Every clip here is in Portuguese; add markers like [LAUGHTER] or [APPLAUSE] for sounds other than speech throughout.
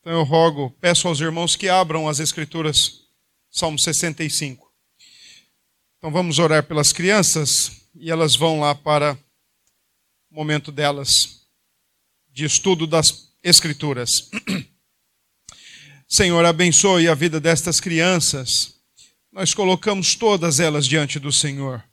Então eu rogo, peço aos irmãos que abram as Escrituras, Salmo 65. Então vamos orar pelas crianças e elas vão lá para o momento delas de estudo das Escrituras. [CLEARS THROAT] Senhor, abençoe a vida destas crianças. Nós colocamos todas elas diante do Senhor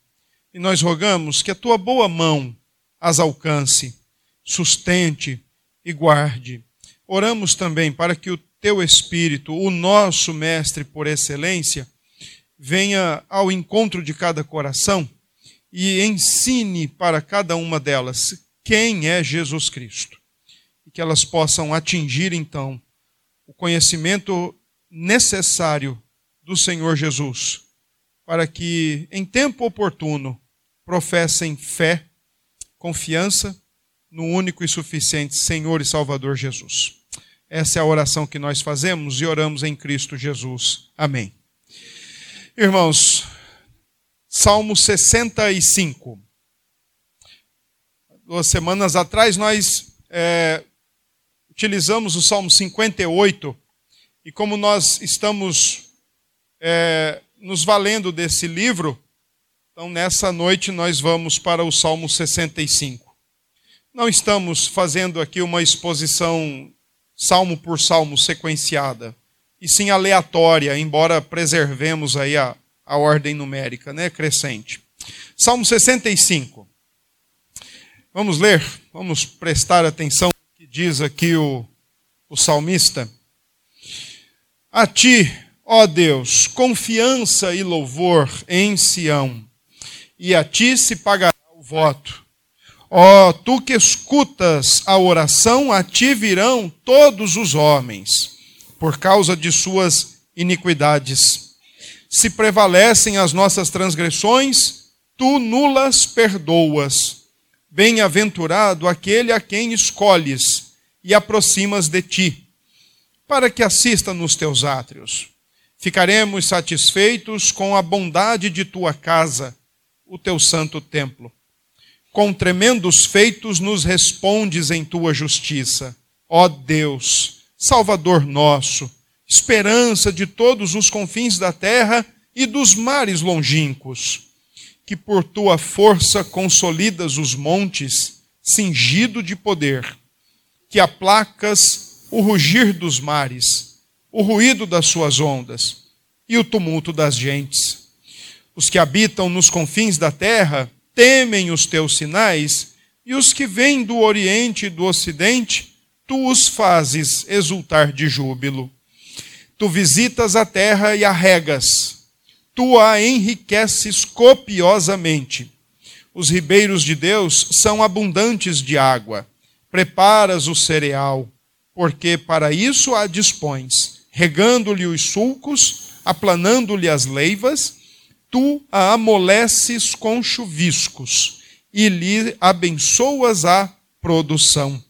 e nós rogamos que a tua boa mão as alcance, sustente e guarde Oramos também para que o teu Espírito, o nosso Mestre por excelência, venha ao encontro de cada coração e ensine para cada uma delas quem é Jesus Cristo. E que elas possam atingir, então, o conhecimento necessário do Senhor Jesus, para que, em tempo oportuno, professem fé, confiança no único e suficiente Senhor e Salvador Jesus. Essa é a oração que nós fazemos e oramos em Cristo Jesus. Amém. Irmãos, Salmo 65. Duas semanas atrás nós é, utilizamos o Salmo 58 e como nós estamos é, nos valendo desse livro, então nessa noite nós vamos para o Salmo 65. Não estamos fazendo aqui uma exposição salmo por salmo sequenciada, e sim aleatória, embora preservemos aí a, a ordem numérica, né, crescente. Salmo 65. Vamos ler, vamos prestar atenção no que diz aqui o, o salmista. A ti, ó Deus, confiança e louvor em Sião, e a ti se pagará o voto Ó, oh, tu que escutas a oração, a ti virão todos os homens, por causa de suas iniquidades. Se prevalecem as nossas transgressões, tu nulas perdoas. Bem-aventurado aquele a quem escolhes e aproximas de ti, para que assista nos teus átrios. Ficaremos satisfeitos com a bondade de tua casa, o teu santo templo com tremendos feitos nos respondes em tua justiça. Ó Deus, Salvador nosso, esperança de todos os confins da terra e dos mares longínquos, que por tua força consolidas os montes, cingido de poder, que aplacas o rugir dos mares, o ruído das suas ondas e o tumulto das gentes. Os que habitam nos confins da terra, temem os teus sinais, e os que vêm do Oriente e do Ocidente, tu os fazes exultar de júbilo. Tu visitas a terra e a regas, tu a enriqueces copiosamente. Os ribeiros de Deus são abundantes de água. Preparas o cereal, porque para isso a dispões, regando-lhe os sulcos, aplanando-lhe as leivas, tu a amoleces com chuviscos e lhe abençoas a produção.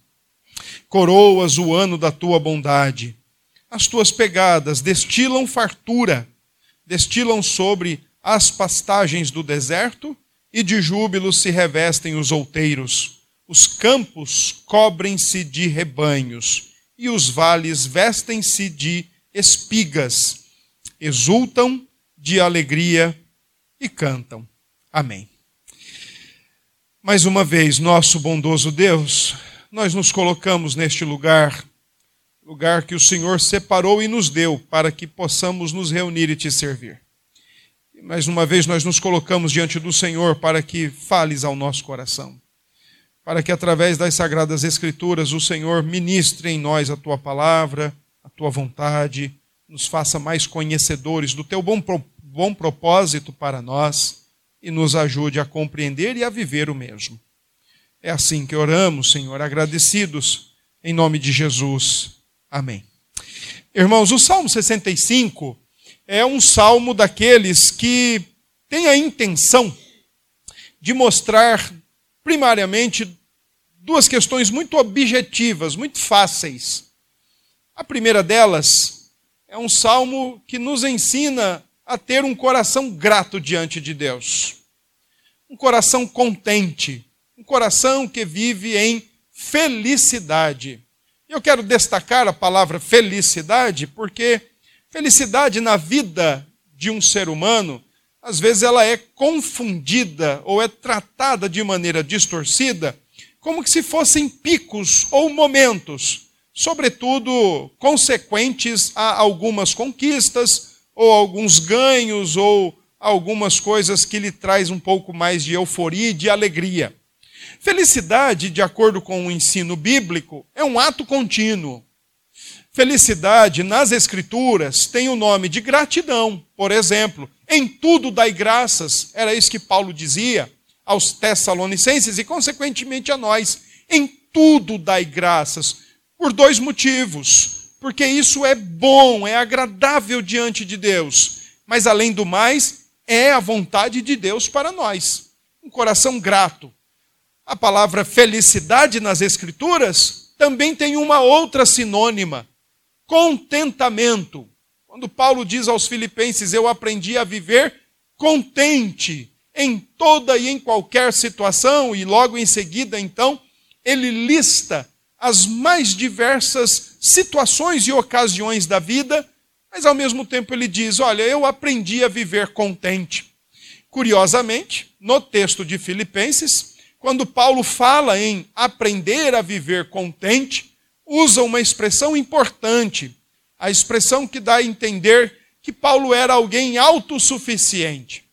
Coroas o ano da tua bondade. As tuas pegadas destilam fartura, destilam sobre as pastagens do deserto, e de júbilo se revestem os outeiros. Os campos cobrem-se de rebanhos, e os vales vestem-se de espigas. Exultam de alegria e cantam. Amém. Mais uma vez, nosso bondoso Deus, nós nos colocamos neste lugar, lugar que o Senhor separou e nos deu para que possamos nos reunir e te servir. Mais uma vez, nós nos colocamos diante do Senhor para que fales ao nosso coração, para que através das sagradas Escrituras o Senhor ministre em nós a tua palavra, a tua vontade, nos faça mais conhecedores do teu bom propósito bom propósito para nós e nos ajude a compreender e a viver o mesmo. É assim que oramos, Senhor, agradecidos em nome de Jesus. Amém. Irmãos, o Salmo 65 é um salmo daqueles que tem a intenção de mostrar, primariamente, duas questões muito objetivas, muito fáceis. A primeira delas é um salmo que nos ensina a ter um coração grato diante de Deus. Um coração contente, um coração que vive em felicidade. Eu quero destacar a palavra felicidade, porque felicidade na vida de um ser humano, às vezes ela é confundida ou é tratada de maneira distorcida, como que se fossem picos ou momentos, sobretudo consequentes a algumas conquistas ou alguns ganhos ou algumas coisas que lhe traz um pouco mais de euforia e de alegria. Felicidade, de acordo com o ensino bíblico, é um ato contínuo. Felicidade nas Escrituras tem o nome de gratidão. Por exemplo, em tudo dai graças, era isso que Paulo dizia aos Tessalonicenses e, consequentemente, a nós. Em tudo dai graças, por dois motivos. Porque isso é bom, é agradável diante de Deus. Mas, além do mais, é a vontade de Deus para nós. Um coração grato. A palavra felicidade nas Escrituras também tem uma outra sinônima: contentamento. Quando Paulo diz aos Filipenses: Eu aprendi a viver contente em toda e em qualquer situação, e logo em seguida, então, ele lista as mais diversas situações e ocasiões da vida mas ao mesmo tempo ele diz: Olha, eu aprendi a viver contente. Curiosamente, no texto de Filipenses, quando Paulo fala em aprender a viver contente, usa uma expressão importante, a expressão que dá a entender que Paulo era alguém autossuficiente.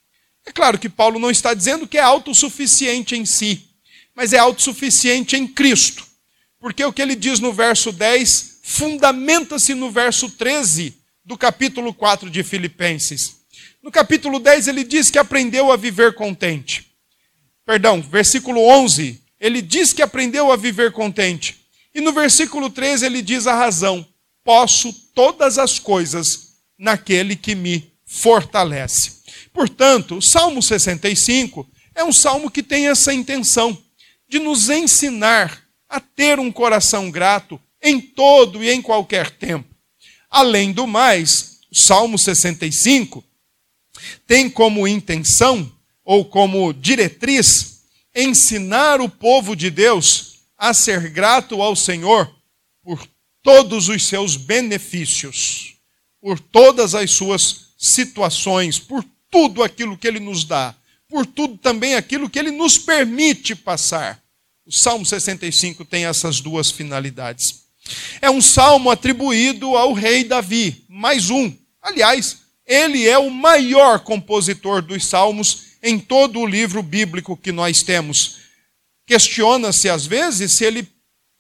É claro que Paulo não está dizendo que é autossuficiente em si, mas é autossuficiente em Cristo. Porque o que ele diz no verso 10 fundamenta-se no verso 13 do capítulo 4 de Filipenses. No capítulo 10 ele diz que aprendeu a viver contente. Perdão, versículo 11, ele diz que aprendeu a viver contente. E no versículo 13 ele diz a razão: posso todas as coisas naquele que me fortalece. Portanto, o Salmo 65 é um salmo que tem essa intenção de nos ensinar a ter um coração grato em todo e em qualquer tempo. Além do mais, o Salmo 65 tem como intenção ou como diretriz ensinar o povo de Deus a ser grato ao Senhor por todos os seus benefícios, por todas as suas situações, por tudo aquilo que ele nos dá, por tudo também aquilo que ele nos permite passar. O Salmo 65 tem essas duas finalidades. É um salmo atribuído ao rei Davi, mais um. Aliás, ele é o maior compositor dos salmos em todo o livro bíblico que nós temos. Questiona-se às vezes se ele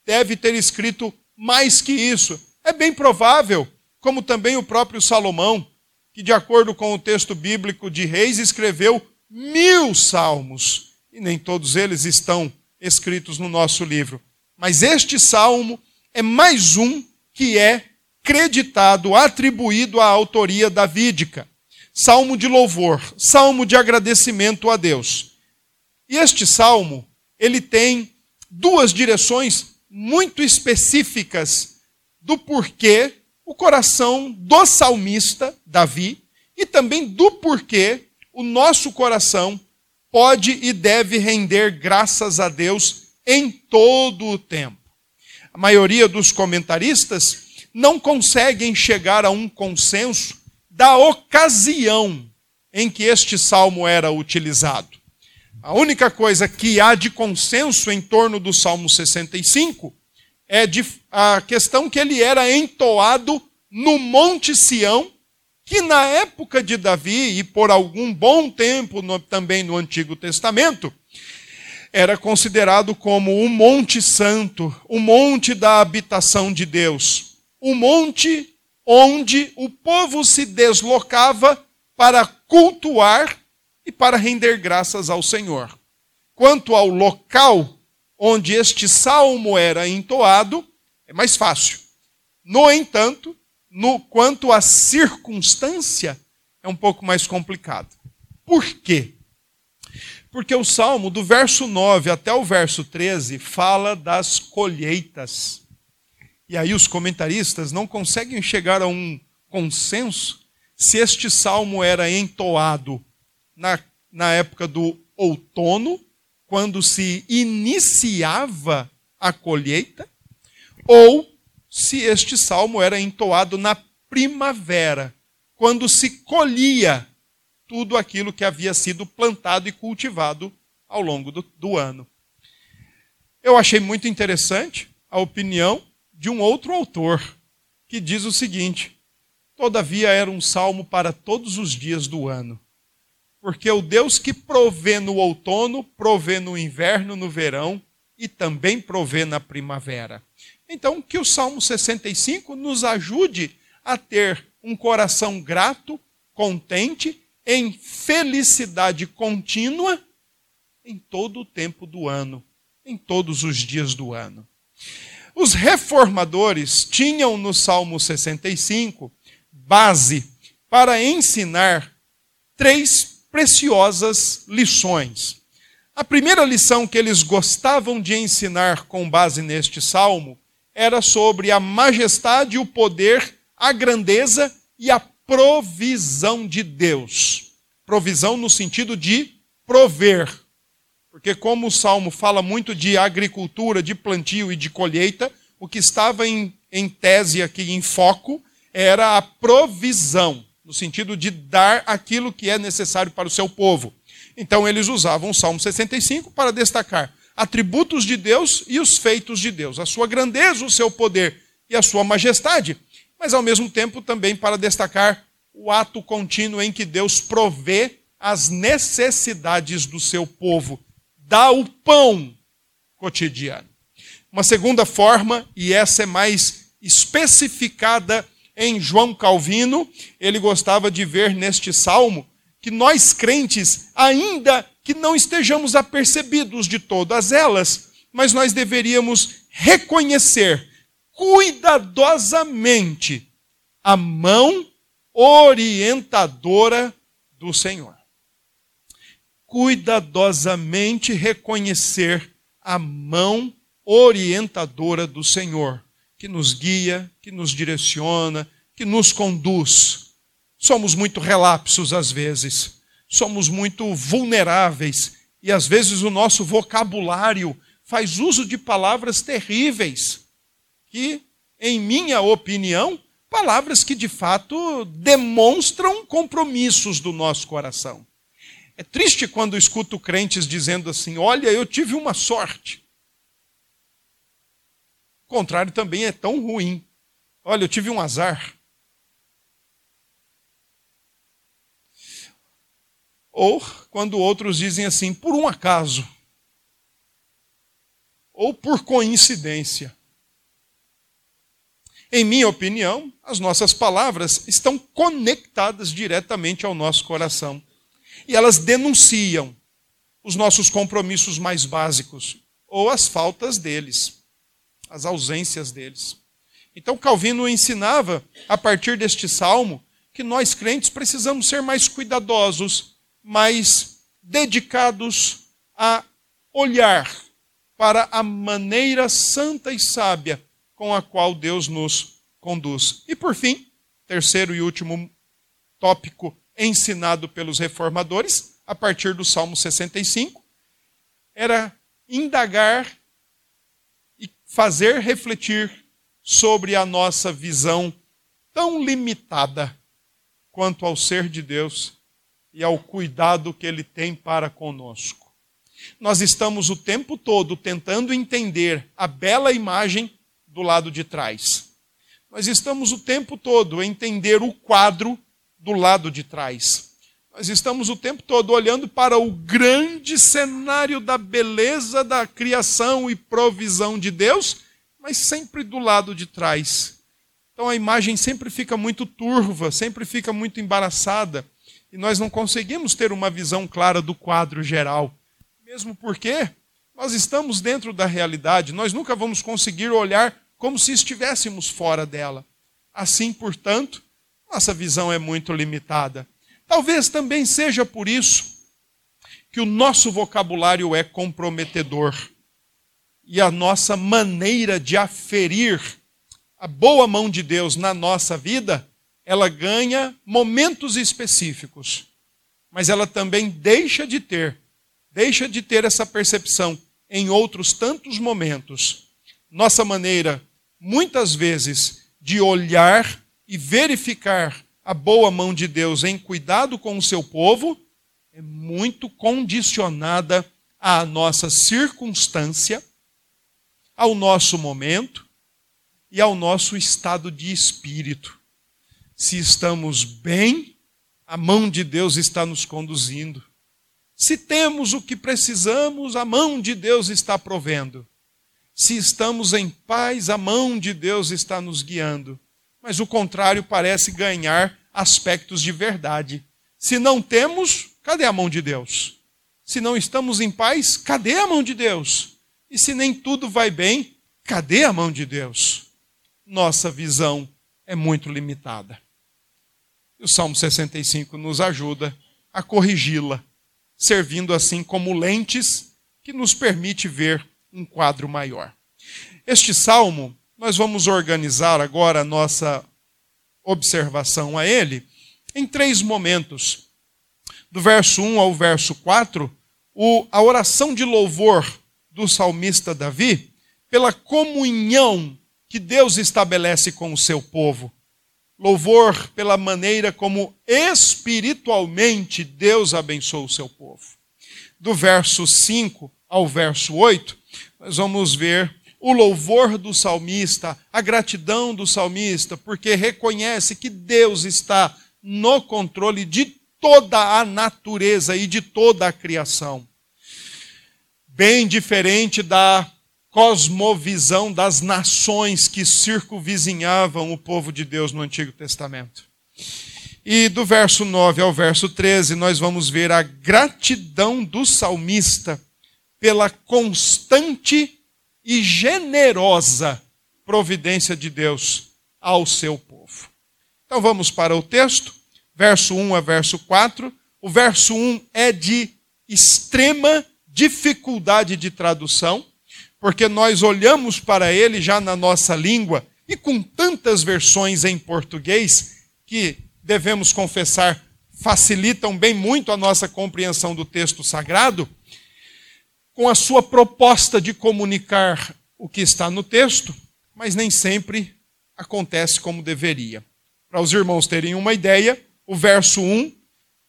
deve ter escrito mais que isso. É bem provável, como também o próprio Salomão, que, de acordo com o texto bíblico de Reis, escreveu mil salmos. E nem todos eles estão escritos no nosso livro. Mas este salmo é mais um que é creditado, atribuído à autoria davídica. Salmo de louvor, salmo de agradecimento a Deus. E este salmo, ele tem duas direções muito específicas do porquê o coração do salmista Davi e também do porquê o nosso coração pode e deve render graças a Deus em todo o tempo a maioria dos comentaristas não conseguem chegar a um consenso da ocasião em que este salmo era utilizado. A única coisa que há de consenso em torno do Salmo 65 é de, a questão que ele era entoado no Monte Sião, que na época de Davi e por algum bom tempo no, também no Antigo Testamento, era considerado como o Monte Santo, o monte da habitação de Deus, o monte onde o povo se deslocava para cultuar e para render graças ao Senhor. Quanto ao local onde este salmo era entoado, é mais fácil. No entanto, no quanto à circunstância, é um pouco mais complicado. Por quê? Porque o salmo, do verso 9 até o verso 13, fala das colheitas. E aí os comentaristas não conseguem chegar a um consenso se este salmo era entoado na, na época do outono, quando se iniciava a colheita, ou se este salmo era entoado na primavera, quando se colhia tudo aquilo que havia sido plantado e cultivado ao longo do, do ano. Eu achei muito interessante a opinião de um outro autor, que diz o seguinte: Todavia era um salmo para todos os dias do ano. Porque o Deus que provê no outono, provê no inverno, no verão e também provê na primavera. Então, que o Salmo 65 nos ajude a ter um coração grato, contente, em felicidade contínua em todo o tempo do ano, em todos os dias do ano. Os reformadores tinham no Salmo 65 base para ensinar três preciosas lições. A primeira lição que eles gostavam de ensinar com base neste salmo era sobre a majestade, o poder, a grandeza e a provisão de Deus. Provisão no sentido de prover. Porque, como o salmo fala muito de agricultura, de plantio e de colheita, o que estava em, em tese aqui, em foco, era a provisão, no sentido de dar aquilo que é necessário para o seu povo. Então, eles usavam o Salmo 65 para destacar atributos de Deus e os feitos de Deus, a sua grandeza, o seu poder e a sua majestade, mas ao mesmo tempo também para destacar o ato contínuo em que Deus provê as necessidades do seu povo, dá o pão cotidiano. Uma segunda forma, e essa é mais especificada em João Calvino, ele gostava de ver neste salmo que nós crentes, ainda que não estejamos apercebidos de todas elas, mas nós deveríamos reconhecer cuidadosamente a mão orientadora do Senhor. Cuidadosamente reconhecer a mão orientadora do Senhor, que nos guia, que nos direciona, que nos conduz. Somos muito relapsos às vezes, somos muito vulneráveis e às vezes o nosso vocabulário faz uso de palavras terríveis, que, em minha opinião, palavras que de fato demonstram compromissos do nosso coração. É triste quando escuto crentes dizendo assim: Olha, eu tive uma sorte. O contrário também é tão ruim. Olha, eu tive um azar. Ou quando outros dizem assim, por um acaso. Ou por coincidência. Em minha opinião, as nossas palavras estão conectadas diretamente ao nosso coração. E elas denunciam os nossos compromissos mais básicos ou as faltas deles, as ausências deles. Então, Calvino ensinava, a partir deste salmo, que nós crentes precisamos ser mais cuidadosos, mais dedicados a olhar para a maneira santa e sábia com a qual Deus nos conduz. E por fim, terceiro e último tópico ensinado pelos reformadores, a partir do Salmo 65, era indagar e fazer refletir sobre a nossa visão tão limitada quanto ao ser de Deus e ao cuidado que ele tem para conosco. Nós estamos o tempo todo tentando entender a bela imagem do lado de trás. Nós estamos o tempo todo a entender o quadro do lado de trás. Nós estamos o tempo todo olhando para o grande cenário da beleza da criação e provisão de Deus, mas sempre do lado de trás. Então a imagem sempre fica muito turva, sempre fica muito embaraçada, e nós não conseguimos ter uma visão clara do quadro geral. Mesmo porque nós estamos dentro da realidade, nós nunca vamos conseguir olhar como se estivéssemos fora dela. Assim, portanto, nossa visão é muito limitada. Talvez também seja por isso que o nosso vocabulário é comprometedor e a nossa maneira de aferir a boa mão de Deus na nossa vida, ela ganha momentos específicos, mas ela também deixa de ter, deixa de ter essa percepção em outros tantos momentos. Nossa maneira muitas vezes, de olhar e verificar a boa mão de Deus em cuidado com o seu povo, é muito condicionada à nossa circunstância, ao nosso momento e ao nosso estado de espírito. Se estamos bem, a mão de Deus está nos conduzindo. Se temos o que precisamos, a mão de Deus está provendo. Se estamos em paz, a mão de Deus está nos guiando. Mas o contrário parece ganhar aspectos de verdade. Se não temos, cadê a mão de Deus? Se não estamos em paz, cadê a mão de Deus? E se nem tudo vai bem, cadê a mão de Deus? Nossa visão é muito limitada. E o Salmo 65 nos ajuda a corrigi-la servindo assim como lentes que nos permite ver um quadro maior. Este salmo, nós vamos organizar agora a nossa observação a ele em três momentos. Do verso 1 ao verso 4, o, a oração de louvor do salmista Davi, pela comunhão que Deus estabelece com o seu povo. Louvor pela maneira como espiritualmente Deus abençoa o seu povo. Do verso 5 ao verso 8, nós vamos ver o louvor do salmista, a gratidão do salmista, porque reconhece que Deus está no controle de toda a natureza e de toda a criação. Bem diferente da cosmovisão das nações que circunvizinhavam o povo de Deus no Antigo Testamento. E do verso 9 ao verso 13, nós vamos ver a gratidão do salmista pela constante e generosa providência de Deus ao seu povo. Então vamos para o texto, verso 1 a verso 4. O verso 1 é de extrema dificuldade de tradução porque nós olhamos para ele já na nossa língua e com tantas versões em português que devemos confessar facilitam bem muito a nossa compreensão do texto sagrado, com a sua proposta de comunicar o que está no texto, mas nem sempre acontece como deveria. Para os irmãos terem uma ideia, o verso 1,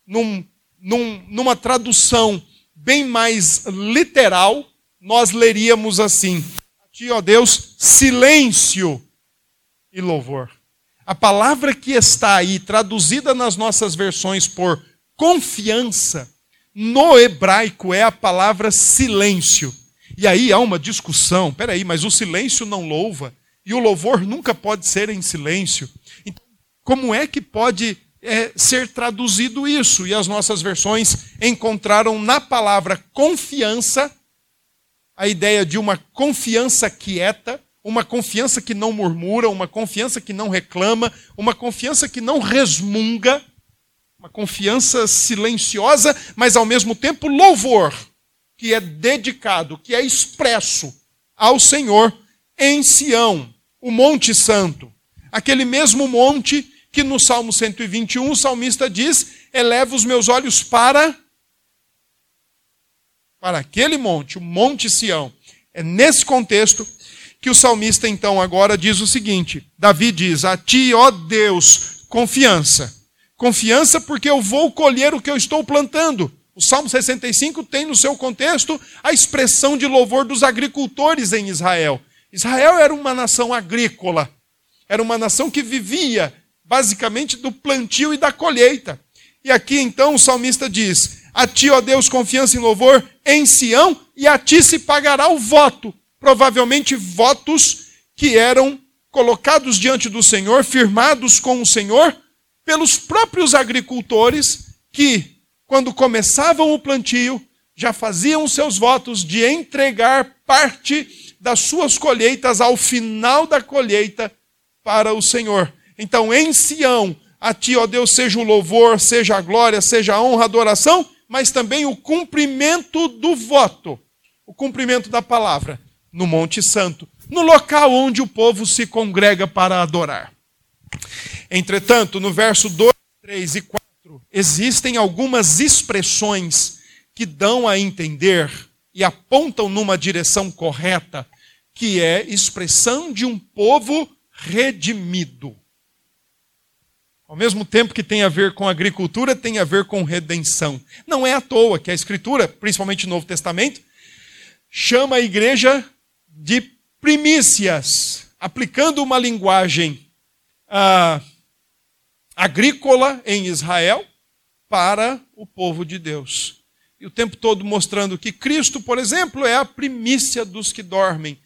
num, num, numa tradução bem mais literal, nós leríamos assim: A ti, ó Deus, silêncio e louvor. A palavra que está aí, traduzida nas nossas versões por confiança, no hebraico é a palavra silêncio. E aí há uma discussão: peraí, mas o silêncio não louva, e o louvor nunca pode ser em silêncio. Então, como é que pode é, ser traduzido isso? E as nossas versões encontraram na palavra confiança a ideia de uma confiança quieta, uma confiança que não murmura, uma confiança que não reclama, uma confiança que não resmunga, uma confiança silenciosa, mas ao mesmo tempo louvor, que é dedicado, que é expresso ao Senhor em Sião, o Monte Santo. Aquele mesmo monte que no Salmo 121 o salmista diz: Eleva os meus olhos para para aquele monte, o Monte Sião. É nesse contexto que o salmista então agora diz o seguinte: Davi diz: A ti, ó Deus, confiança. Confiança porque eu vou colher o que eu estou plantando. O Salmo 65 tem no seu contexto a expressão de louvor dos agricultores em Israel. Israel era uma nação agrícola, era uma nação que vivia basicamente do plantio e da colheita. E aqui então o salmista diz: a ti, ó Deus, confiança e louvor em Sião, e a ti se pagará o voto. Provavelmente votos que eram colocados diante do Senhor, firmados com o Senhor, pelos próprios agricultores que, quando começavam o plantio, já faziam seus votos de entregar parte das suas colheitas ao final da colheita para o Senhor. Então, em Sião, a ti, ó Deus, seja o louvor, seja a glória, seja a honra, a adoração, mas também o cumprimento do voto, o cumprimento da palavra, no Monte Santo, no local onde o povo se congrega para adorar. Entretanto, no verso 2, 3 e 4, existem algumas expressões que dão a entender e apontam numa direção correta que é expressão de um povo redimido. Ao mesmo tempo que tem a ver com agricultura, tem a ver com redenção. Não é à toa que a Escritura, principalmente no Novo Testamento, chama a igreja de primícias, aplicando uma linguagem ah, agrícola em Israel para o povo de Deus. E o tempo todo mostrando que Cristo, por exemplo, é a primícia dos que dormem.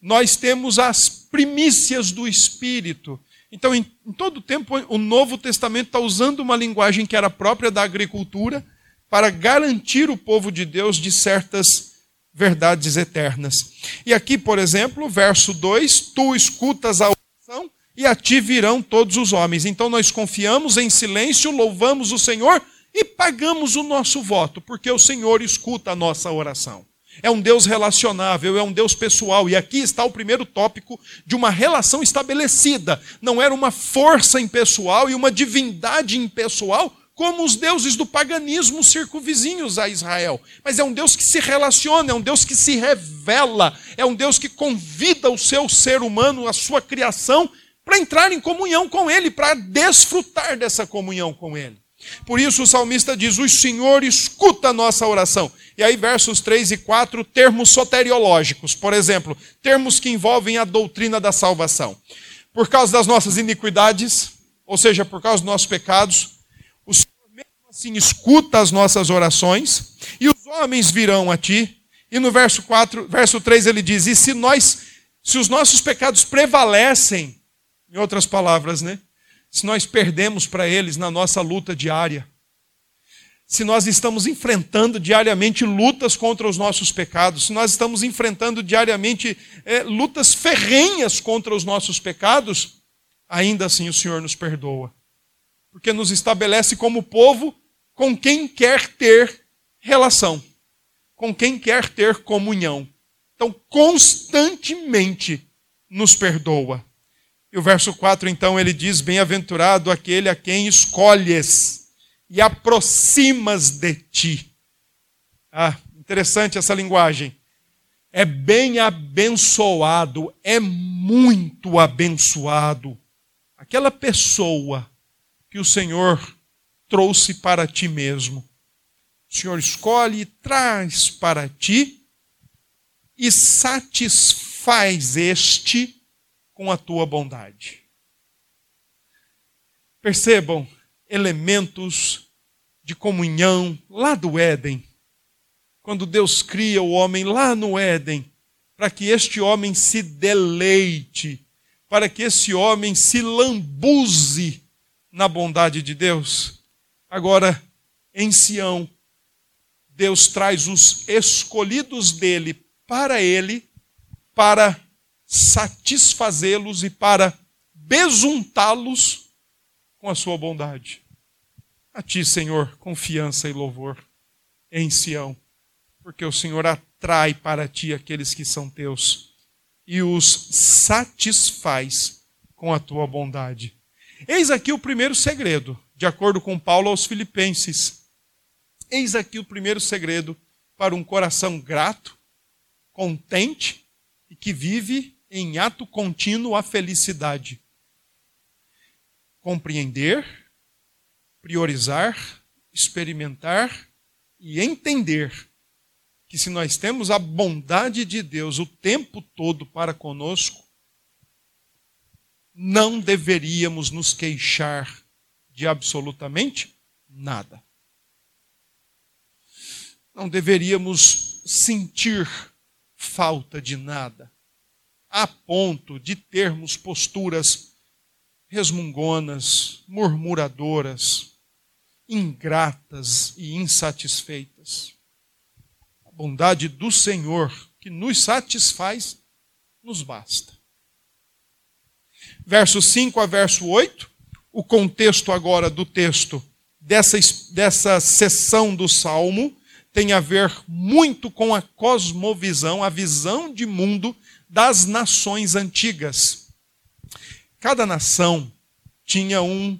Nós temos as primícias do Espírito. Então, em, em todo o tempo, o Novo Testamento está usando uma linguagem que era própria da agricultura para garantir o povo de Deus de certas verdades eternas. E aqui, por exemplo, verso 2: Tu escutas a oração e a ti virão todos os homens. Então nós confiamos em silêncio, louvamos o Senhor e pagamos o nosso voto, porque o Senhor escuta a nossa oração. É um Deus relacionável, é um Deus pessoal. E aqui está o primeiro tópico de uma relação estabelecida. Não era uma força impessoal e uma divindade impessoal, como os deuses do paganismo circunvizinhos a Israel. Mas é um Deus que se relaciona, é um Deus que se revela, é um Deus que convida o seu ser humano, a sua criação, para entrar em comunhão com Ele, para desfrutar dessa comunhão com Ele. Por isso o salmista diz: O Senhor escuta a nossa oração. E aí, versos 3 e 4, termos soteriológicos, por exemplo, termos que envolvem a doutrina da salvação. Por causa das nossas iniquidades, ou seja, por causa dos nossos pecados, o Senhor mesmo assim escuta as nossas orações, e os homens virão a ti. E no verso 4, verso 3 ele diz: E se nós, se os nossos pecados prevalecem, em outras palavras, né? Se nós perdemos para eles na nossa luta diária, se nós estamos enfrentando diariamente lutas contra os nossos pecados, se nós estamos enfrentando diariamente é, lutas ferrenhas contra os nossos pecados, ainda assim o Senhor nos perdoa. Porque nos estabelece como povo com quem quer ter relação, com quem quer ter comunhão. Então, constantemente nos perdoa. E o verso 4, então, ele diz: Bem-aventurado aquele a quem escolhes e aproximas de ti. Ah, interessante essa linguagem. É bem abençoado, é muito abençoado. Aquela pessoa que o Senhor trouxe para ti mesmo. O Senhor escolhe e traz para ti e satisfaz este com a tua bondade. Percebam elementos de comunhão lá do Éden. Quando Deus cria o homem lá no Éden, para que este homem se deleite, para que esse homem se lambuze na bondade de Deus. Agora, em Sião, Deus traz os escolhidos dele para ele, para satisfazê-los e para besuntá-los com a sua bondade. A ti, Senhor, confiança e louvor em Sião, porque o Senhor atrai para ti aqueles que são teus e os satisfaz com a tua bondade. Eis aqui o primeiro segredo, de acordo com Paulo aos Filipenses. Eis aqui o primeiro segredo para um coração grato, contente e que vive em ato contínuo a felicidade. Compreender priorizar, experimentar e entender que se nós temos a bondade de Deus o tempo todo para conosco, não deveríamos nos queixar de absolutamente nada. Não deveríamos sentir falta de nada, a ponto de termos posturas resmungonas, murmuradoras, ingratas e insatisfeitas. A bondade do Senhor que nos satisfaz, nos basta. Verso 5 a verso 8, o contexto agora do texto dessa, dessa sessão do Salmo tem a ver muito com a cosmovisão, a visão de mundo das nações antigas. Cada nação tinha um,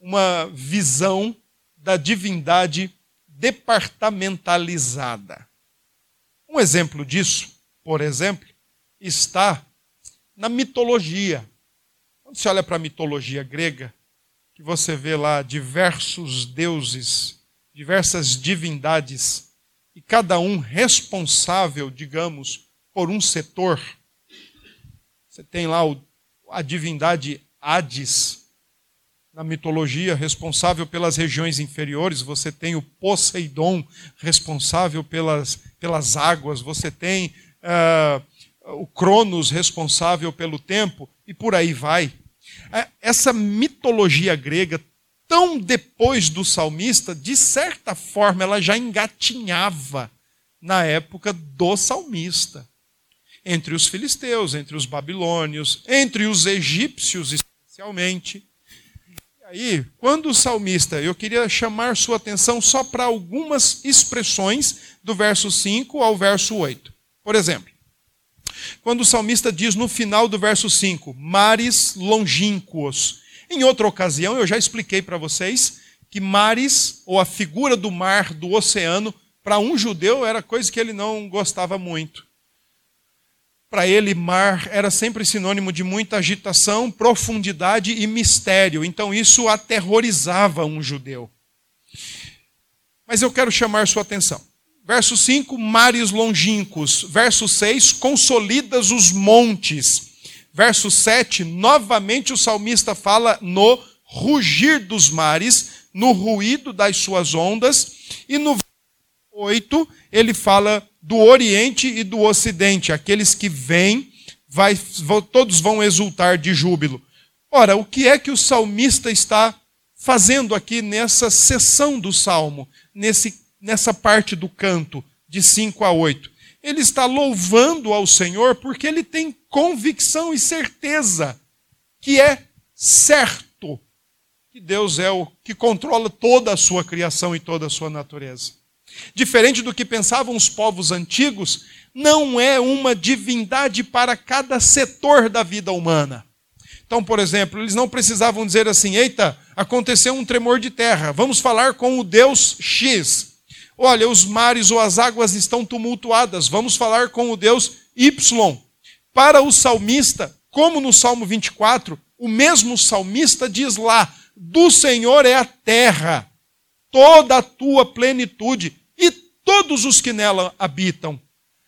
uma visão da divindade departamentalizada. Um exemplo disso, por exemplo, está na mitologia. Quando você olha para a mitologia grega, que você vê lá diversos deuses, diversas divindades, e cada um responsável, digamos, por um setor. Você tem lá a divindade Hades, na mitologia, responsável pelas regiões inferiores, você tem o Poseidon, responsável pelas, pelas águas, você tem uh, o Cronos, responsável pelo tempo, e por aí vai. É, essa mitologia grega, tão depois do salmista, de certa forma, ela já engatinhava na época do salmista. Entre os filisteus, entre os babilônios, entre os egípcios especialmente aí, quando o salmista, eu queria chamar sua atenção só para algumas expressões do verso 5 ao verso 8. Por exemplo, quando o salmista diz no final do verso 5, mares longínquos. Em outra ocasião, eu já expliquei para vocês que mares, ou a figura do mar, do oceano, para um judeu era coisa que ele não gostava muito. Para ele, mar era sempre sinônimo de muita agitação, profundidade e mistério. Então, isso aterrorizava um judeu. Mas eu quero chamar sua atenção. Verso 5, mares longínquos. Verso 6, consolidas os montes. Verso 7, novamente o salmista fala no rugir dos mares, no ruído das suas ondas. E no 8, ele fala do Oriente e do Ocidente. Aqueles que vêm, vai, todos vão exultar de júbilo. Ora, o que é que o salmista está fazendo aqui nessa sessão do salmo, nesse, nessa parte do canto, de 5 a 8? Ele está louvando ao Senhor porque ele tem convicção e certeza que é certo que Deus é o que controla toda a sua criação e toda a sua natureza. Diferente do que pensavam os povos antigos, não é uma divindade para cada setor da vida humana. Então, por exemplo, eles não precisavam dizer assim: eita, aconteceu um tremor de terra, vamos falar com o Deus X. Olha, os mares ou as águas estão tumultuadas, vamos falar com o Deus Y. Para o salmista, como no Salmo 24, o mesmo salmista diz lá: do Senhor é a terra, toda a tua plenitude todos os que nela habitam.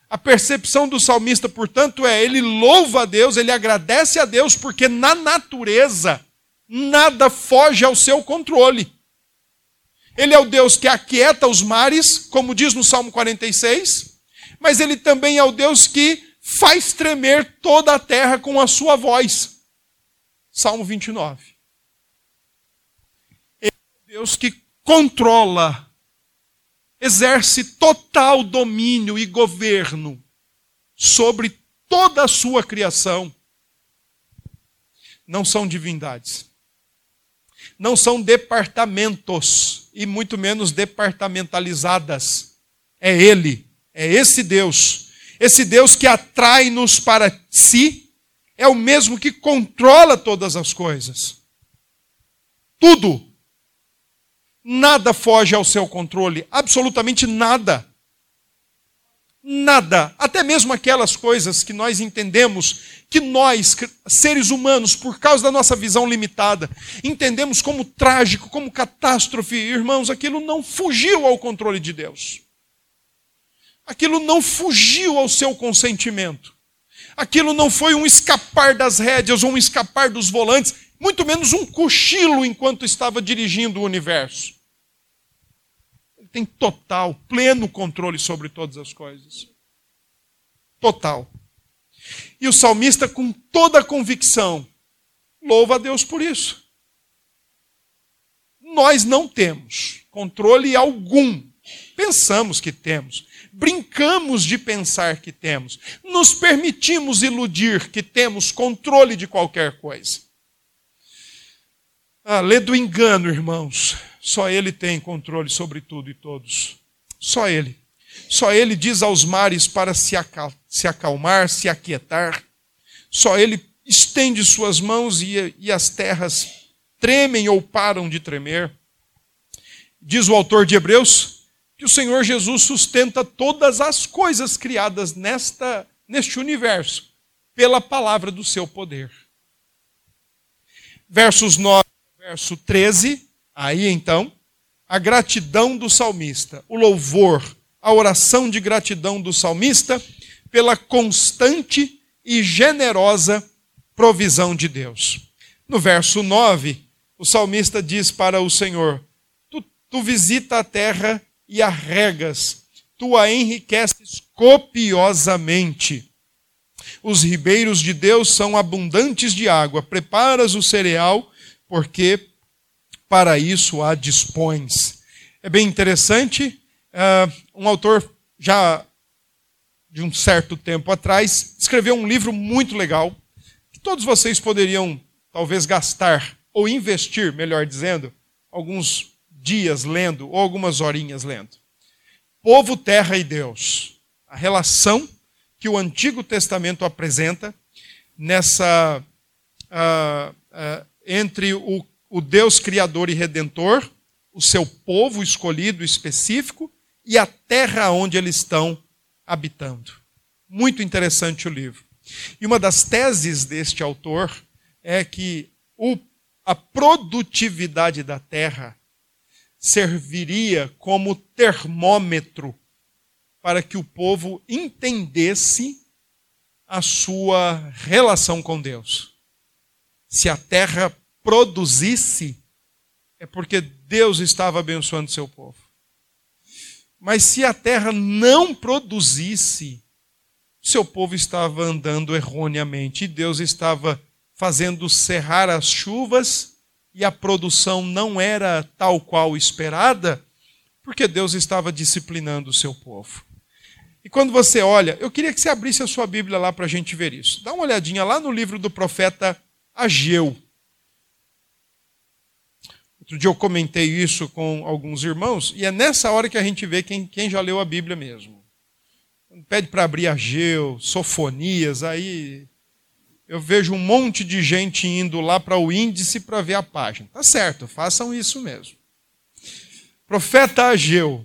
A percepção do salmista, portanto, é ele louva a Deus, ele agradece a Deus, porque na natureza nada foge ao seu controle. Ele é o Deus que aquieta os mares, como diz no Salmo 46, mas ele também é o Deus que faz tremer toda a terra com a sua voz. Salmo 29. Ele é o Deus que controla exerce total domínio e governo sobre toda a sua criação. Não são divindades. Não são departamentos e muito menos departamentalizadas. É Ele, é esse Deus. Esse Deus que atrai-nos para si é o mesmo que controla todas as coisas. Tudo Nada foge ao seu controle, absolutamente nada. Nada, até mesmo aquelas coisas que nós entendemos que nós, seres humanos, por causa da nossa visão limitada, entendemos como trágico, como catástrofe, irmãos, aquilo não fugiu ao controle de Deus. Aquilo não fugiu ao seu consentimento. Aquilo não foi um escapar das rédeas ou um escapar dos volantes, muito menos um cochilo enquanto estava dirigindo o universo tem total, pleno controle sobre todas as coisas. Total. E o salmista, com toda a convicção, louva a Deus por isso. Nós não temos controle algum. Pensamos que temos. Brincamos de pensar que temos. Nos permitimos iludir que temos controle de qualquer coisa. Ah, lê do engano, irmãos. Só Ele tem controle sobre tudo e todos. Só Ele. Só Ele diz aos mares para se, acalmar, se aquietar. Só Ele estende suas mãos e, e as terras tremem ou param de tremer. Diz o autor de Hebreus que o Senhor Jesus sustenta todas as coisas criadas nesta, neste universo pela palavra do seu poder. Versos 9, verso 13, aí então, a gratidão do salmista, o louvor, a oração de gratidão do salmista pela constante e generosa provisão de Deus. No verso 9, o salmista diz para o Senhor: Tu, tu visita a terra e a regas, tu a enriqueces copiosamente. Os ribeiros de Deus são abundantes de água, preparas o cereal, porque para isso a dispões. É bem interessante, uh, um autor já de um certo tempo atrás escreveu um livro muito legal, que todos vocês poderiam talvez gastar ou investir, melhor dizendo, alguns dias lendo ou algumas horinhas lendo. Povo, terra e Deus. A relação que o Antigo Testamento apresenta nessa uh, uh, entre o, o Deus Criador e Redentor, o seu povo escolhido específico e a terra onde eles estão habitando. Muito interessante o livro. E uma das teses deste autor é que o, a produtividade da terra serviria como termômetro para que o povo entendesse a sua relação com Deus. Se a terra produzisse, é porque Deus estava abençoando seu povo. Mas se a terra não produzisse, seu povo estava andando erroneamente e Deus estava fazendo cerrar as chuvas e a produção não era tal qual esperada, porque Deus estava disciplinando o seu povo. E quando você olha, eu queria que você abrisse a sua Bíblia lá para a gente ver isso. Dá uma olhadinha lá no livro do profeta Ageu. Outro dia eu comentei isso com alguns irmãos, e é nessa hora que a gente vê quem, quem já leu a Bíblia mesmo. Pede para abrir Ageu, Sofonias, aí eu vejo um monte de gente indo lá para o índice para ver a página. Tá certo, façam isso mesmo. Profeta Ageu,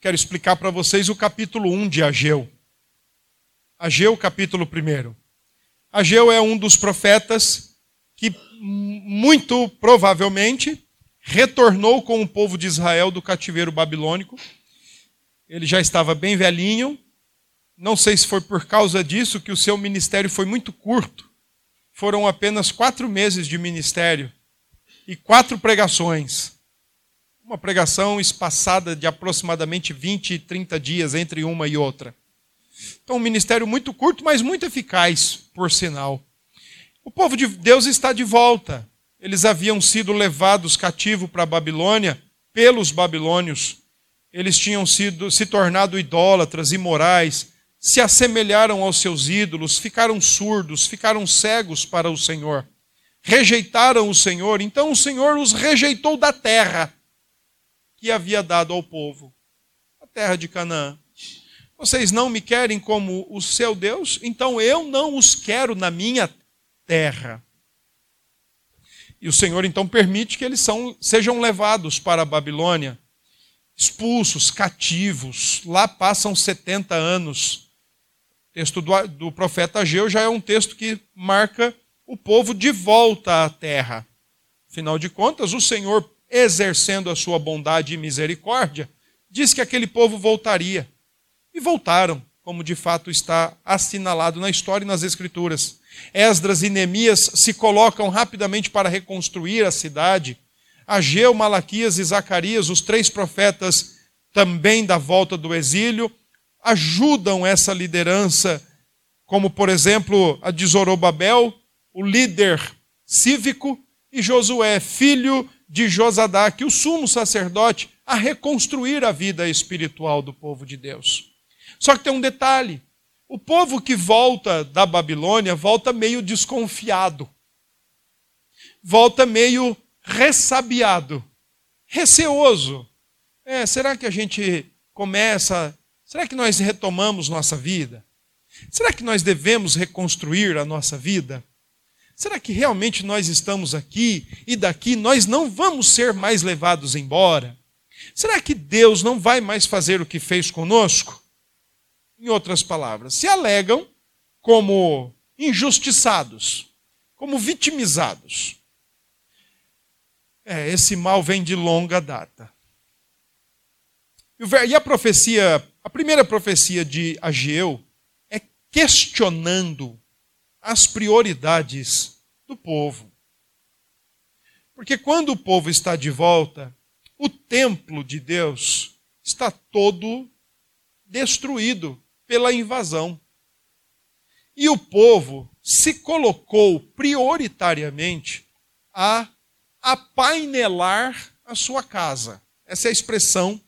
quero explicar para vocês o capítulo 1 de Ageu. Ageu, capítulo 1. Ageu é um dos profetas que, muito provavelmente, retornou com o povo de Israel do cativeiro babilônico. Ele já estava bem velhinho. Não sei se foi por causa disso que o seu ministério foi muito curto. Foram apenas quatro meses de ministério e quatro pregações uma pregação espaçada de aproximadamente 20, 30 dias entre uma e outra. Então, um ministério muito curto, mas muito eficaz, por sinal. O povo de Deus está de volta. Eles haviam sido levados cativo para a Babilônia pelos babilônios. Eles tinham sido se tornado idólatras, imorais, se assemelharam aos seus ídolos, ficaram surdos, ficaram cegos para o Senhor. Rejeitaram o Senhor, então o Senhor os rejeitou da terra havia dado ao povo, a terra de Canaã. Vocês não me querem como o seu Deus? Então eu não os quero na minha terra. E o Senhor então permite que eles são, sejam levados para a Babilônia, expulsos, cativos. Lá passam 70 anos. O texto do, do profeta Ageu já é um texto que marca o povo de volta à terra. Afinal de contas, o Senhor exercendo a sua bondade e misericórdia, disse que aquele povo voltaria. E voltaram, como de fato está assinalado na história e nas Escrituras. Esdras e Neemias se colocam rapidamente para reconstruir a cidade. Ageu, Malaquias e Zacarias, os três profetas também da volta do exílio, ajudam essa liderança, como por exemplo a de Zorobabel, o líder cívico, e Josué, filho de Josadaque, o sumo sacerdote, a reconstruir a vida espiritual do povo de Deus. Só que tem um detalhe: o povo que volta da Babilônia volta meio desconfiado, volta meio ressabiado, receoso. É, será que a gente começa? Será que nós retomamos nossa vida? Será que nós devemos reconstruir a nossa vida? Será que realmente nós estamos aqui e daqui nós não vamos ser mais levados embora? Será que Deus não vai mais fazer o que fez conosco? Em outras palavras, se alegam como injustiçados, como vitimizados. É, esse mal vem de longa data. E a profecia, a primeira profecia de Ageu é questionando as prioridades do povo. Porque quando o povo está de volta, o templo de Deus está todo destruído pela invasão. E o povo se colocou prioritariamente a apainelar a sua casa. Essa é a expressão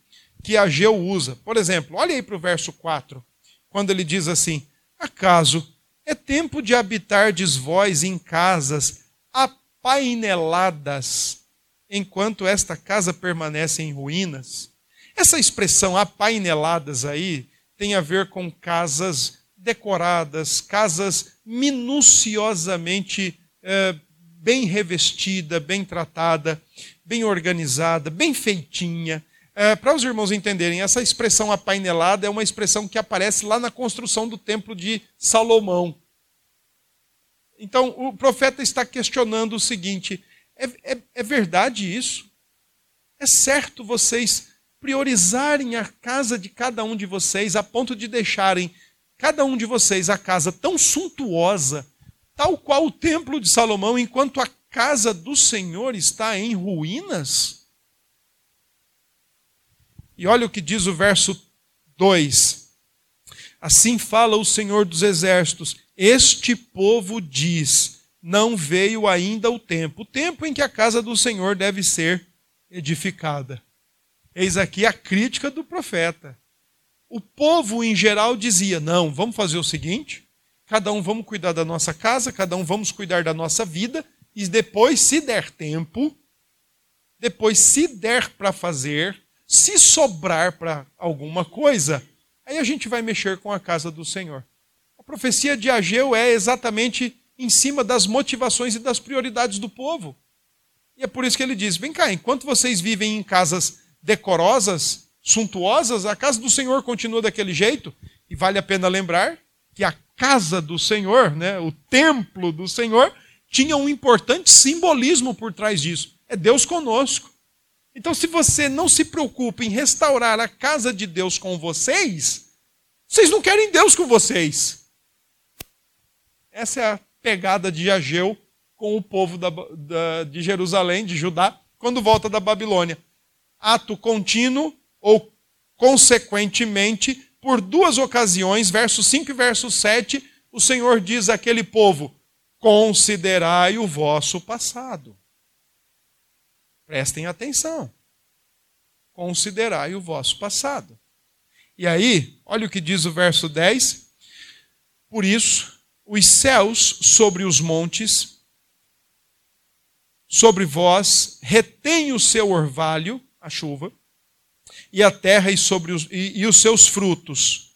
que Ageu usa. Por exemplo, olha aí para o verso 4, quando ele diz assim: Acaso é tempo de habitardes vós em casas apaineladas, enquanto esta casa permanece em ruínas? Essa expressão apaineladas aí tem a ver com casas decoradas, casas minuciosamente é, bem revestida, bem tratada, bem organizada, bem feitinha. É, Para os irmãos entenderem, essa expressão apainelada é uma expressão que aparece lá na construção do templo de Salomão. Então, o profeta está questionando o seguinte: é, é, é verdade isso? É certo vocês priorizarem a casa de cada um de vocês a ponto de deixarem cada um de vocês a casa tão suntuosa, tal qual o templo de Salomão, enquanto a casa do Senhor está em ruínas? E olha o que diz o verso 2. Assim fala o Senhor dos Exércitos: Este povo diz: Não veio ainda o tempo, o tempo em que a casa do Senhor deve ser edificada. Eis aqui a crítica do profeta. O povo em geral dizia: não, vamos fazer o seguinte, cada um vamos cuidar da nossa casa, cada um vamos cuidar da nossa vida, e depois, se der tempo, depois, se der para fazer, se sobrar para alguma coisa, aí a gente vai mexer com a casa do Senhor. A profecia de Ageu é exatamente em cima das motivações e das prioridades do povo. E é por isso que ele diz: vem cá, enquanto vocês vivem em casas decorosas, suntuosas, a casa do Senhor continua daquele jeito. E vale a pena lembrar que a casa do Senhor, né, o templo do Senhor, tinha um importante simbolismo por trás disso. É Deus conosco. Então, se você não se preocupa em restaurar a casa de Deus com vocês, vocês não querem Deus com vocês. Essa é a pegada de Ageu com o povo da, da, de Jerusalém, de Judá, quando volta da Babilônia. Ato contínuo, ou consequentemente, por duas ocasiões, verso 5 e verso 7, o Senhor diz àquele povo: considerai o vosso passado. Prestem atenção. Considerai o vosso passado. E aí, olha o que diz o verso 10. Por isso, os céus sobre os montes, sobre vós, retêm o seu orvalho, a chuva, e a terra e, sobre os, e, e os seus frutos.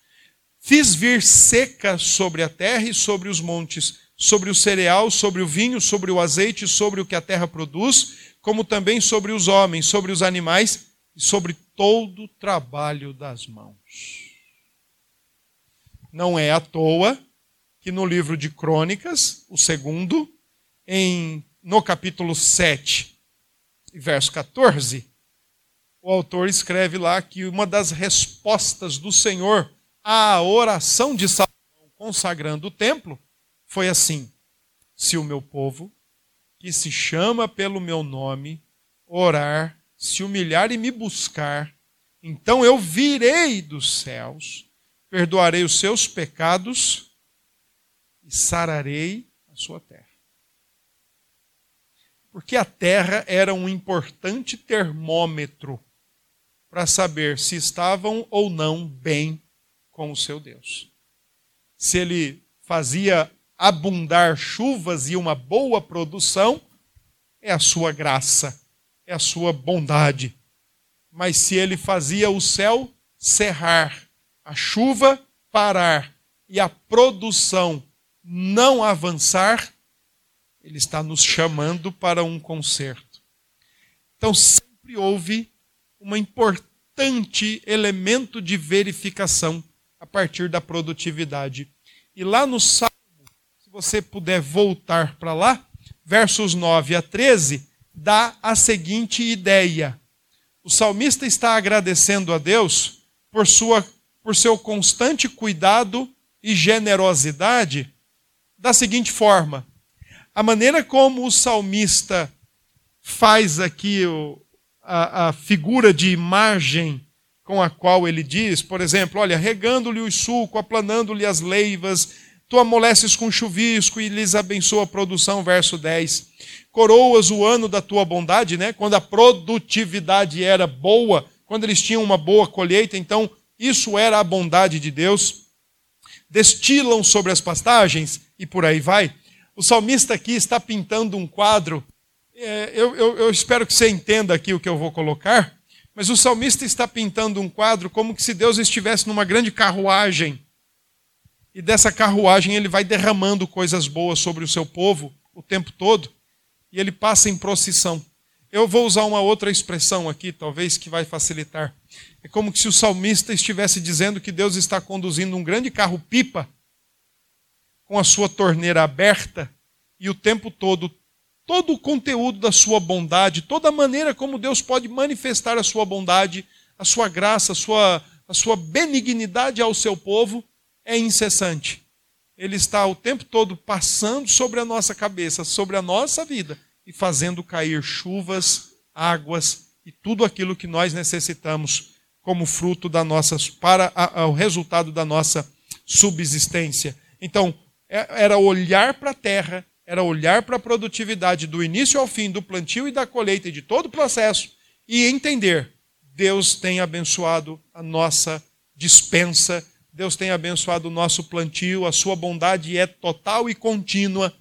Fiz vir seca sobre a terra e sobre os montes, sobre o cereal, sobre o vinho, sobre o azeite, sobre o que a terra produz, como também sobre os homens, sobre os animais e sobre todo o trabalho das mãos. Não é à toa que no livro de Crônicas, o segundo, em, no capítulo 7, verso 14, o autor escreve lá que uma das respostas do Senhor à oração de Salomão consagrando o templo foi assim: Se o meu povo, que se chama pelo meu nome, orar, se humilhar e me buscar, então eu virei dos céus, perdoarei os seus pecados e sararei a sua terra. Porque a terra era um importante termômetro para saber se estavam ou não bem com o seu Deus. Se ele fazia abundar chuvas e uma boa produção, é a sua graça, é a sua bondade. Mas se ele fazia o céu cerrar, a chuva parar e a produção não avançar, ele está nos chamando para um conserto. Então sempre houve um importante elemento de verificação a partir da produtividade. E lá no Salmo, você puder voltar para lá, versos 9 a 13, dá a seguinte ideia. O salmista está agradecendo a Deus por, sua, por seu constante cuidado e generosidade da seguinte forma: a maneira como o salmista faz aqui o, a, a figura de imagem com a qual ele diz, por exemplo, olha, regando-lhe o suco, aplanando-lhe as leivas, tu amoleces com chuvisco e lhes abençoa a produção, verso 10. Coroas o ano da tua bondade, né? Quando a produtividade era boa, quando eles tinham uma boa colheita, então isso era a bondade de Deus. Destilam sobre as pastagens e por aí vai. O salmista aqui está pintando um quadro. É, eu, eu, eu espero que você entenda aqui o que eu vou colocar mas o salmista está pintando um quadro como se Deus estivesse numa grande carruagem. E dessa carruagem ele vai derramando coisas boas sobre o seu povo o tempo todo. E ele passa em procissão. Eu vou usar uma outra expressão aqui, talvez que vai facilitar. É como se o salmista estivesse dizendo que Deus está conduzindo um grande carro-pipa com a sua torneira aberta e o tempo todo todo o conteúdo da sua bondade, toda a maneira como Deus pode manifestar a sua bondade, a sua graça, a sua, a sua benignidade ao seu povo, é incessante. Ele está o tempo todo passando sobre a nossa cabeça, sobre a nossa vida, e fazendo cair chuvas, águas e tudo aquilo que nós necessitamos como fruto da nossa, para a, a, o resultado da nossa subsistência. Então, é, era olhar para a terra era olhar para a produtividade do início ao fim, do plantio e da colheita e de todo o processo e entender: Deus tem abençoado a nossa dispensa, Deus tem abençoado o nosso plantio, a sua bondade é total e contínua.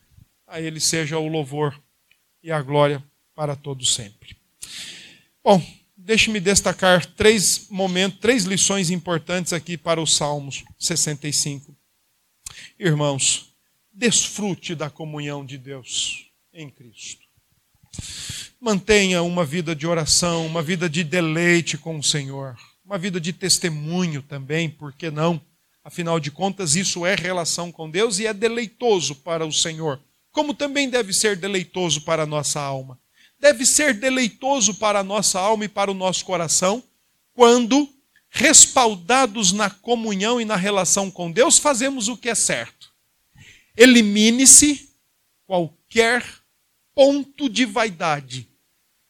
A Ele seja o louvor e a glória para todos sempre. Bom, deixe-me destacar três momentos, três lições importantes aqui para os Salmos 65. Irmãos, desfrute da comunhão de Deus em Cristo. Mantenha uma vida de oração, uma vida de deleite com o Senhor, uma vida de testemunho também, por que não? Afinal de contas, isso é relação com Deus e é deleitoso para o Senhor, como também deve ser deleitoso para a nossa alma. Deve ser deleitoso para a nossa alma e para o nosso coração quando, respaldados na comunhão e na relação com Deus, fazemos o que é certo Elimine-se qualquer ponto de vaidade.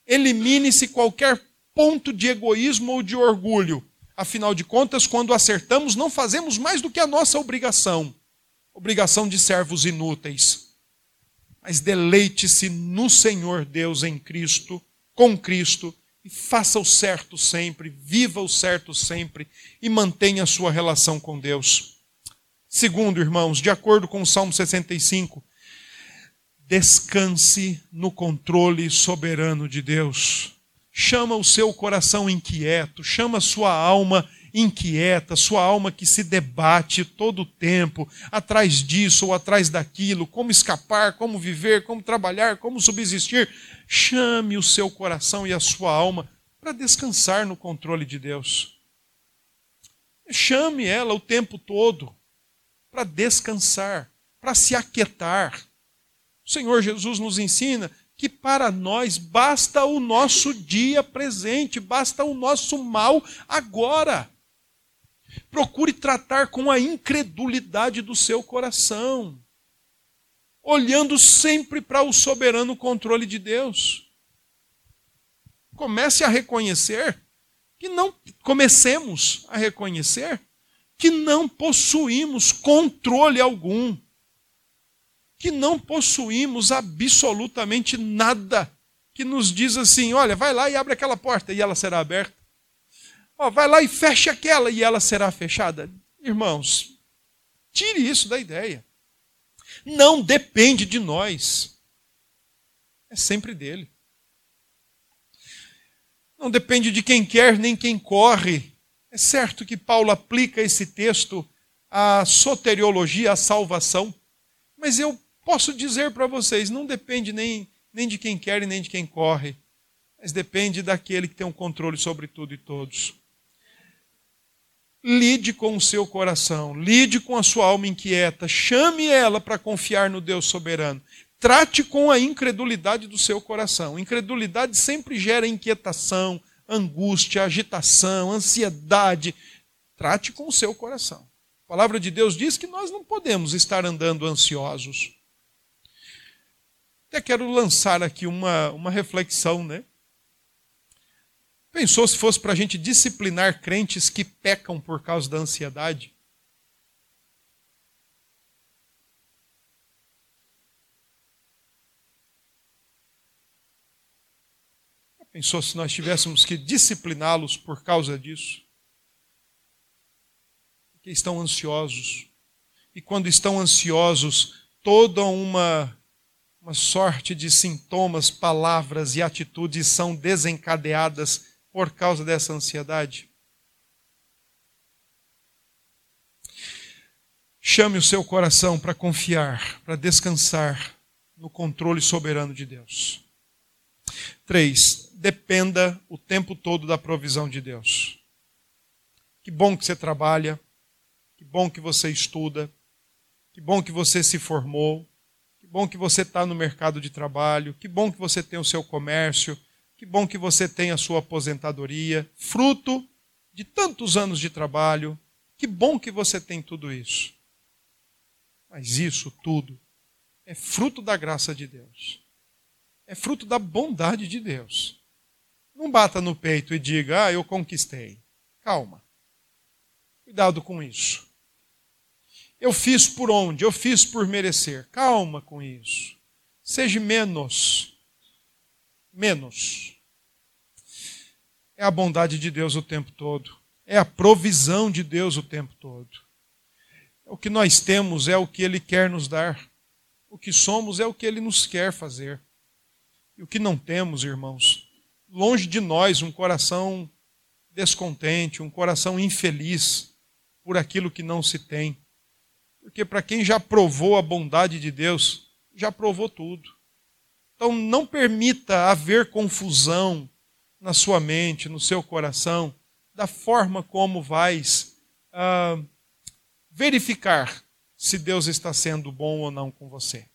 Elimine-se qualquer ponto de egoísmo ou de orgulho. Afinal de contas, quando acertamos, não fazemos mais do que a nossa obrigação obrigação de servos inúteis. Mas deleite-se no Senhor Deus em Cristo, com Cristo, e faça o certo sempre, viva o certo sempre e mantenha a sua relação com Deus. Segundo, irmãos, de acordo com o Salmo 65, descanse no controle soberano de Deus. Chama o seu coração inquieto, chama sua alma inquieta, sua alma que se debate todo o tempo, atrás disso ou atrás daquilo, como escapar, como viver, como trabalhar, como subsistir. Chame o seu coração e a sua alma para descansar no controle de Deus. Chame ela o tempo todo para descansar, para se aquietar. O Senhor Jesus nos ensina que para nós basta o nosso dia presente, basta o nosso mal agora. Procure tratar com a incredulidade do seu coração, olhando sempre para o soberano controle de Deus. Comece a reconhecer que não comecemos a reconhecer que não possuímos controle algum, que não possuímos absolutamente nada que nos diz assim: olha, vai lá e abre aquela porta e ela será aberta. Ó, vai lá e feche aquela e ela será fechada. Irmãos, tire isso da ideia. Não depende de nós. É sempre dele. Não depende de quem quer nem quem corre, é certo que Paulo aplica esse texto a soteriologia, a salvação. Mas eu posso dizer para vocês, não depende nem, nem de quem quer e nem de quem corre, mas depende daquele que tem o um controle sobre tudo e todos. Lide com o seu coração, lide com a sua alma inquieta, chame ela para confiar no Deus soberano. Trate com a incredulidade do seu coração. Incredulidade sempre gera inquietação, angústia, agitação, ansiedade. Trate com o seu coração. A palavra de Deus diz que nós não podemos estar andando ansiosos. Até quero lançar aqui uma, uma reflexão, né? Pensou se fosse para a gente disciplinar crentes que pecam por causa da ansiedade? Pensou se nós tivéssemos que discipliná-los por causa disso? Porque estão ansiosos. E quando estão ansiosos, toda uma, uma sorte de sintomas, palavras e atitudes são desencadeadas por causa dessa ansiedade. Chame o seu coração para confiar, para descansar no controle soberano de Deus. Três, dependa o tempo todo da provisão de Deus. Que bom que você trabalha, que bom que você estuda, que bom que você se formou, bom que você está no mercado de trabalho, que bom que você tem o seu comércio, que bom que você tem a sua aposentadoria, fruto de tantos anos de trabalho, que bom que você tem tudo isso. Mas isso tudo é fruto da graça de Deus. É fruto da bondade de Deus. Não bata no peito e diga, ah, eu conquistei. Calma. Cuidado com isso. Eu fiz por onde? Eu fiz por merecer. Calma com isso. Seja menos. Menos. É a bondade de Deus o tempo todo. É a provisão de Deus o tempo todo. O que nós temos é o que Ele quer nos dar. O que somos é o que Ele nos quer fazer. E o que não temos, irmãos, longe de nós um coração descontente, um coração infeliz por aquilo que não se tem. Porque para quem já provou a bondade de Deus, já provou tudo. Então não permita haver confusão na sua mente, no seu coração, da forma como vais ah, verificar se Deus está sendo bom ou não com você.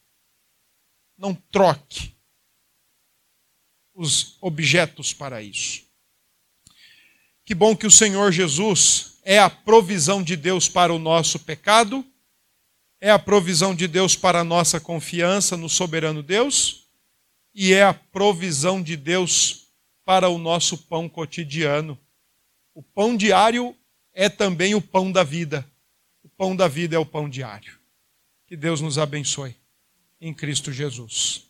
Não troque os objetos para isso. Que bom que o Senhor Jesus é a provisão de Deus para o nosso pecado, é a provisão de Deus para a nossa confiança no soberano Deus e é a provisão de Deus para o nosso pão cotidiano. O pão diário é também o pão da vida. O pão da vida é o pão diário. Que Deus nos abençoe em Cristo Jesus.